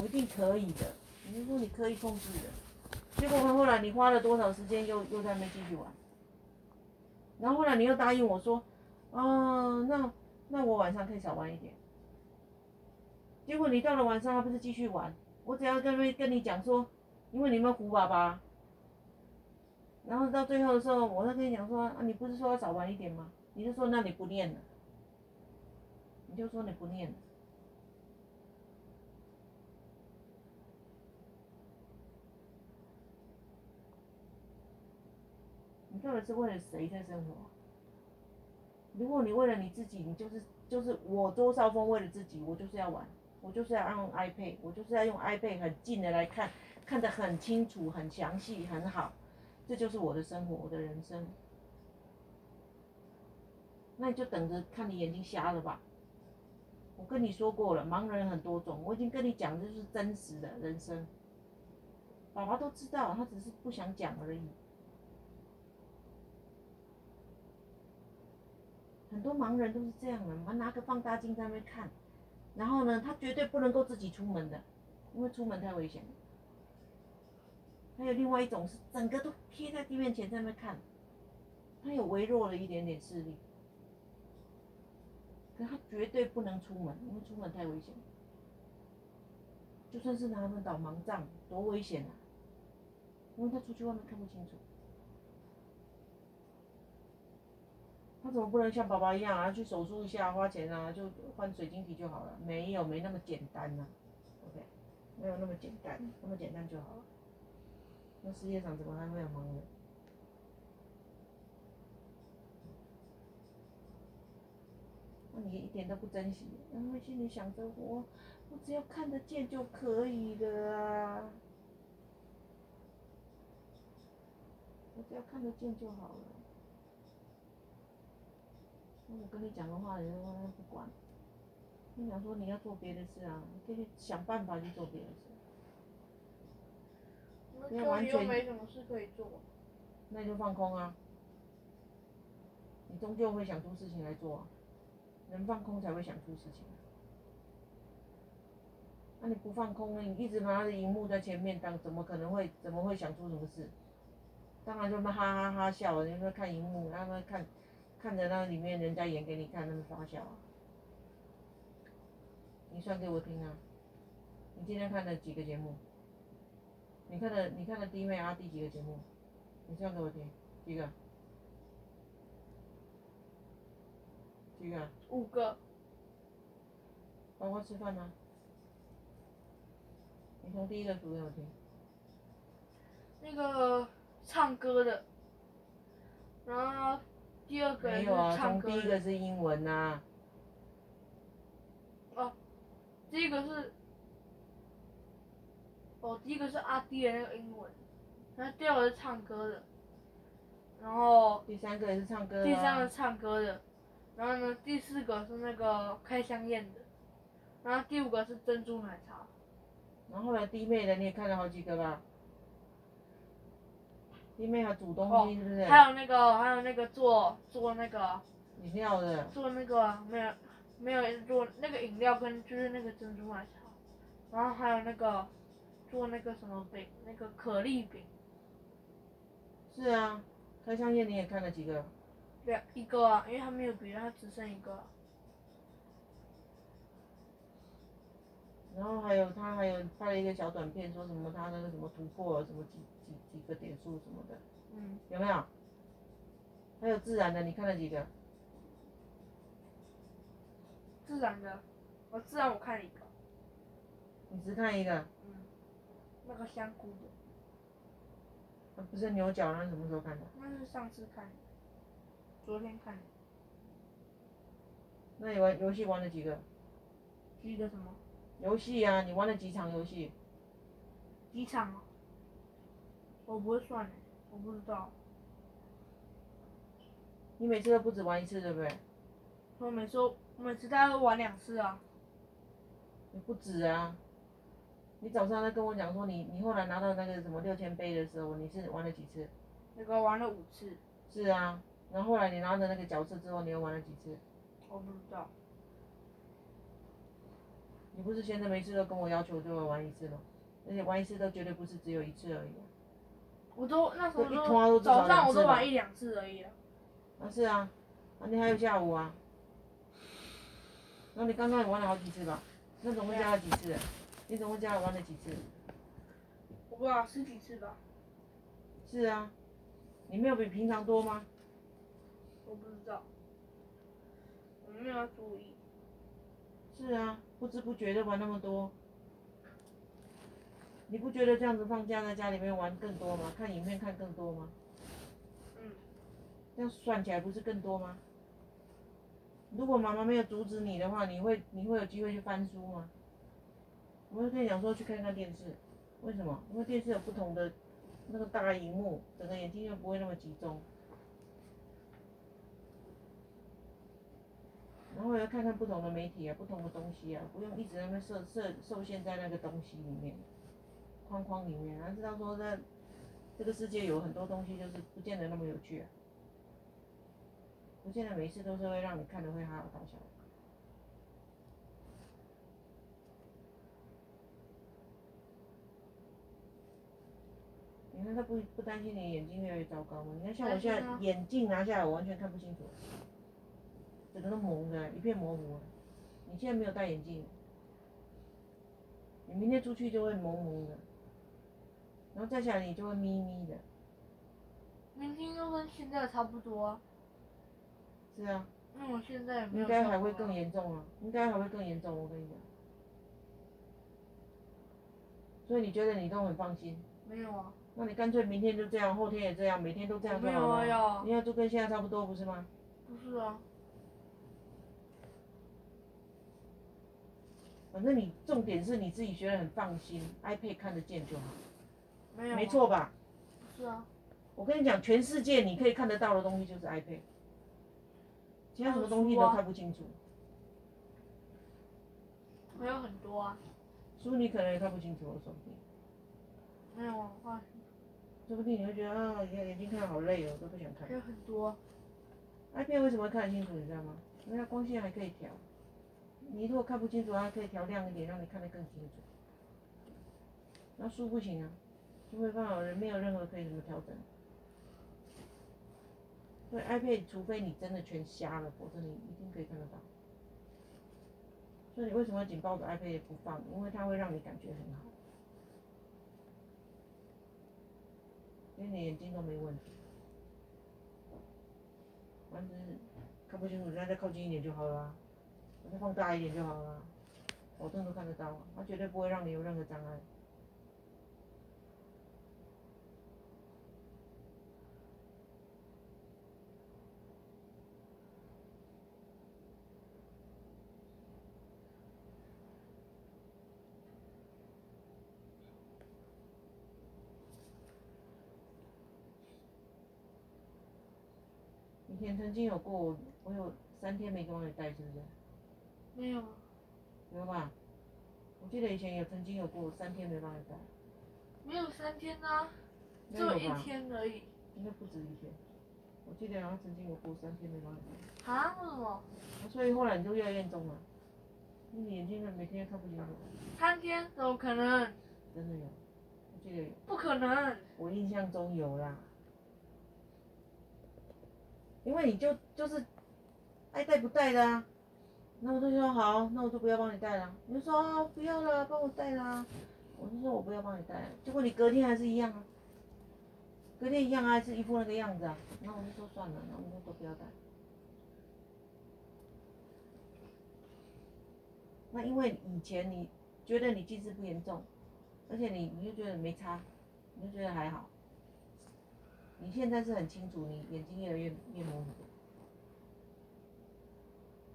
我一定可以的。你是说你可以控制的，结果后来你花了多少时间又又在那边继续玩，然后后来你又答应我说，啊，那那我晚上可以少玩一点。结果你到了晚上还不是继续玩？我只要跟跟你讲说，因为你们虎爸爸，然后到最后的时候，我再跟你讲说，啊，你不是说要早玩一点吗？你就说那你不念了，你就说你不念了。你到底是为了谁在生活？如果你为了你自己，你就是就是我周少峰为了自己，我就是要玩，我就是要用 iPad，我就是要用 iPad 很近的来看，看得很清楚、很详细、很好，这就是我的生活，我的人生。那你就等着看你眼睛瞎了吧。我跟你说过了，盲人很多种，我已经跟你讲，这就是真实的人生。爸爸都知道，他只是不想讲而已。很多盲人都是这样的，我拿个放大镜在那边看，然后呢，他绝对不能够自己出门的，因为出门太危险。还有另外一种是整个都贴在地面前在那边看，他有微弱的一点点视力，可他绝对不能出门，因为出门太危险。就算是拿他们导盲杖，多危险啊！因为他出去外面看不清楚。他怎么不能像爸爸一样啊？去手术一下花钱啊，就换水晶体就好了？没有，没那么简单呐、啊。OK，没有那么简单，那么简单就好了。那世界上怎么还会有盲人？那你一点都不珍惜，因为心里想着我，我只要看得见就可以了啊。我只要看得见就好了。我跟你讲的话，你都不管。你想说你要做别的事啊，你可以想办法去做别的事。你完全没什么事可以做。那你就放空啊。你终究会想出事情来做啊。人放空才会想出事情。那你不放空，你一直拿着荧幕在前面，当怎么可能会怎么会想出什么事？当然就那哈哈哈笑，你说看荧幕，然后看。看着那里面人家演给你看，那么发笑啊！你算给我听啊！你今天看了几个节目？你看了你看了弟妹阿弟几个节目？你算给我听，几个？几个？五个。包括吃饭吗？你从第一个数给我听。那个唱歌的，然后。第二个有啊，从第一个是英文呐、啊。哦，第一个是，哦，第一个是阿弟的那个英文，然后第二个是唱歌的，然后。第三个也是唱歌的。第三个唱歌的，然后呢，第四个是那个开香艳的，然后第五个是珍珠奶茶。然后后来弟妹的你也看了好几个吧？里面还煮东西是不是？还有那个，还有那个做做那个饮料的。做那个没有没有做那个饮料跟就是那个珍珠奶茶，然后还有那个做那个什么饼，那个可丽饼。是啊，开香艳你也看了几个？两，一个啊，因为他没有别的，他只剩一个。然后还有他还有拍了一个小短片，说什么他那个什么突破什么几几几个点数什么的，嗯，有没有？还有自然的，你看了几个？自然的，我自然我看了一个。你只看一个？嗯。那个香菇的。不是牛角，那什么时候看的？那是上次看的，昨天看的。那你玩游戏玩了几个？几个什么？游戏啊，你玩了几场游戏？几场啊？我不会算，我不知道。你每次都不止玩一次，对不对？我每次我每次大概玩两次啊。你不止啊！你早上在跟我讲说你你后来拿到那个什么六千杯的时候，你是玩了几次？那个玩了五次。是啊，然后后来你拿着那个角色之后，你又玩了几次？我不知道。你不是现在每次都跟我要求就要玩一次吗？而且玩一次都绝对不是只有一次而已。我都那时候都都早上我都玩一两次而已啊。啊是啊，啊你还有下午啊。那你刚刚也玩了好几次吧？那总共加了几次？你总共加了玩了几次？我不知道十几次吧。是啊，你没有比平常多吗？我不知道，我没有要注意。是啊，不知不觉的玩那么多。你不觉得这样子放假在家里面玩更多吗？看影片看更多吗？嗯。这样算起来不是更多吗？如果妈妈没有阻止你的话，你会你会有机会去翻书吗？我会跟你讲说去看看电视，为什么？因为电视有不同的那个大荧幕，整个眼睛就不会那么集中。然后要看看不同的媒体啊，不同的东西啊，不用一直在那边设设受限在那个东西里面。框框里面，然后知道说在这个世界有很多东西就是不见得那么有趣啊，不见得每一次都是会让你看的会哈哈大笑。你看他不不担心你眼睛越来越糟糕吗？你看像我现在眼镜拿下来，我完全看不清楚，整个都蒙的，一片模糊。你现在没有戴眼镜，你明天出去就会蒙蒙的。然后再下来你就会眯眯的，明天就跟现在差不多啊。是啊。那我现在。应该还会更严重啊！应该还会更严重，我跟你讲。所以你觉得你都很放心？没有啊。那你干脆明天就这样，后天也这样，每天都这样就好了。没有啊，要。你要就跟现在差不多，不是吗？不是啊。反正你重点是你自己觉得很放心，iPad 看得见就好。没有。没错吧？是啊。我跟你讲，全世界你可以看得到的东西就是 iPad，其他什么东西都看不清楚。还有很多啊。书你可能也看不清楚，说不定。没有啊，话。说不定你会觉得啊，眼眼睛看好累哦，都不想看。还有很多。iPad 为什么看得清楚？你知道吗？因为它光线还可以调。你如果看不清楚，它可以调亮一点，让你看得更清楚。那书不行啊，就没办法，没有任何可以怎么调整。所以 iPad，除非你真的全瞎了，否则你一定可以看得到。所以你为什么紧抱着 iPad 不放？因为它会让你感觉很好，因为你眼睛都没问题。反正看不清楚，那再靠近一点就好了，再放大一点就好了，保证都看得到，它绝对不会让你有任何障碍。以前曾经有过，我有三天没帮你带，是不是？没有。有吧？我记得以前有曾经有过三天没帮你带。没有三天啊，只有一天而已。应该不止一天。我记得好像曾经有过三天没帮你带。啊？为什么？所以后来你就越来越重了，你眼睛每天看不清楚。三天？怎么可能？真的有，我记得有。不可能。我印象中有啦。因为你就就是爱戴不戴的啊，那我就说好，那我就不要帮你带了。你就说啊，不要了，帮我带啦。我就说我不要帮你带，结果你隔天还是一样啊，隔天一样还是一副那个样子啊。那我就说算了，那我们就都不要带。那因为以前你觉得你近视不严重，而且你你就觉得没差，你就觉得还好。你现在是很清楚，你眼睛越来越越模糊，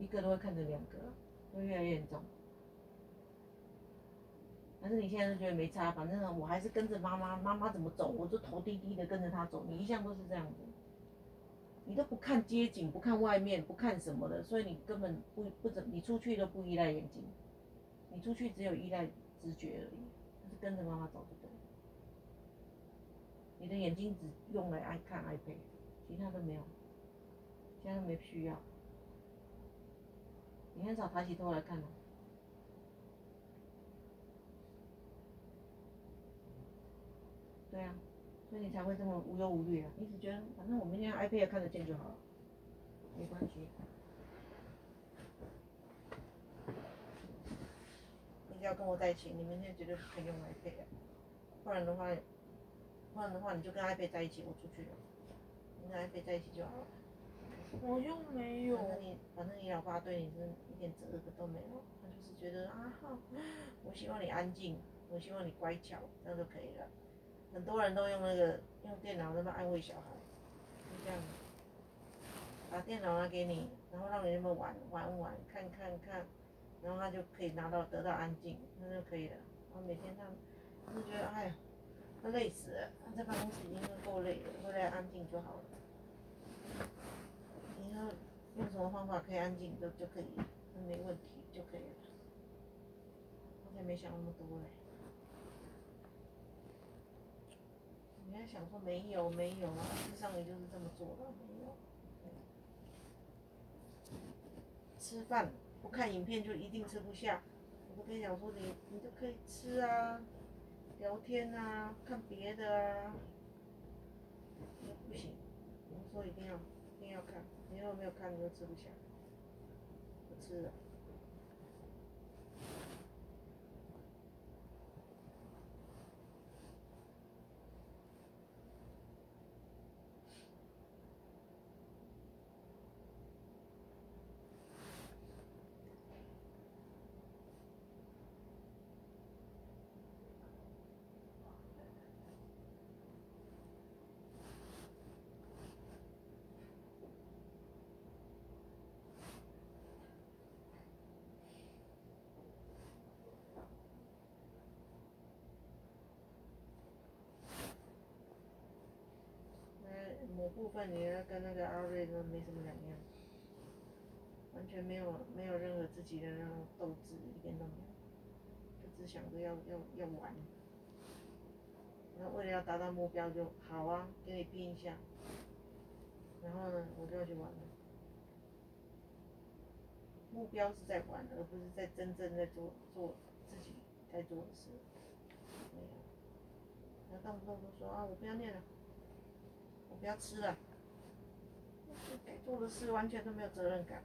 一个都会看成两个，会越来越严重。但是你现在就觉得没差，反正我还是跟着妈妈，妈妈怎么走，我就头低低的跟着她走。你一向都是这样子，你都不看街景，不看外面，不看什么的，所以你根本不不怎，你出去都不依赖眼睛，你出去只有依赖直觉而已，就是跟着妈妈走就对了。你的眼睛只用来爱看 iPad，其他都没有，其他都没需要。明天早上抬起头来看你。对啊，所以你才会这么无忧无虑啊。你只觉得，反正我明天 iPad 看得见就好了，没关系。你只要跟我在一起，你明天绝对是可以用 iPad 的。不然的话，不然的话，你就跟 iPad 在一起，我出去了。你跟 iPad 在一起就好了。我又没有。反正你，反正你老爸对你是一点责任都没有，他就是觉得啊，我希望你安静，我希望你乖巧，这样就可以了。很多人都用那个用电脑那么安慰小孩，就这样，把电脑拿给你，然后让你那么玩玩玩，看看看，然后他就可以拿到得到安静，那就可以了。然后每天他，就觉得哎呀，他累死了，他在办公室已经够累了，回来安静就好了。你要用什么方法可以安静，就就可以，那没问题就可以了。我才没想那么多嘞。你还想说没有没有啊？事实上你就是这么做的，没有。吃饭不看影片就一定吃不下，我跟你讲说你你就可以吃啊，聊天啊，看别的啊。不行，我说一定要一定要看。你有没有看，你就吃不下，不吃了。分你要跟那个阿瑞都没什么两样，完全没有没有任何自己的那种斗志，一点都没有，就只想着要要要玩，然后为了要达到目标就好啊，给你拼一下，然后呢，我就要去玩了，目标是在玩，而不是在真正在做做自己该做的事，没有，然后动不动就说啊，我不要念了。我不要吃了，该做的事完全都没有责任感。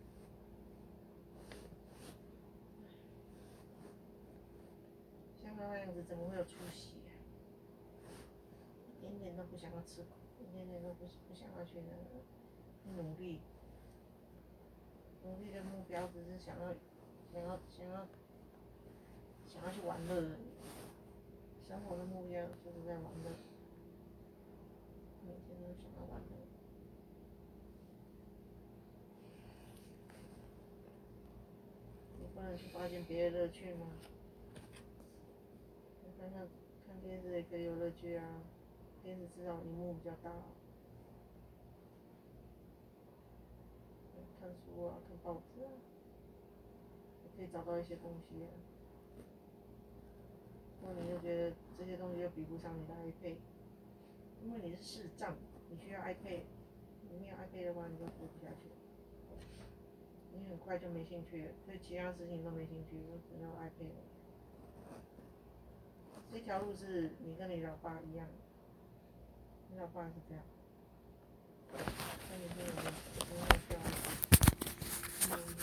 像他那样子怎么会有出息呀？一点点都不想要吃苦，一点点都不不想要去那个努力，努力的目标只是想要想要想要想要去玩乐，生活的目标就是在玩乐。每天都想要玩乐，你不能去发现别的乐趣吗？你看看看电视也可以有乐趣啊，电视至少荧幕比较大。看书啊，看报纸啊，也可以找到一些东西啊。那你就觉得这些东西又比不上你的 iPad。因为你是视障，你需要 iPad，你没有 iPad 的话，你就活不下去。你很快就没兴趣了，对其他事情都没兴趣，就只要 iPad。这条路是你跟你老爸一样，你老爸是这样。那你跟我们，跟我们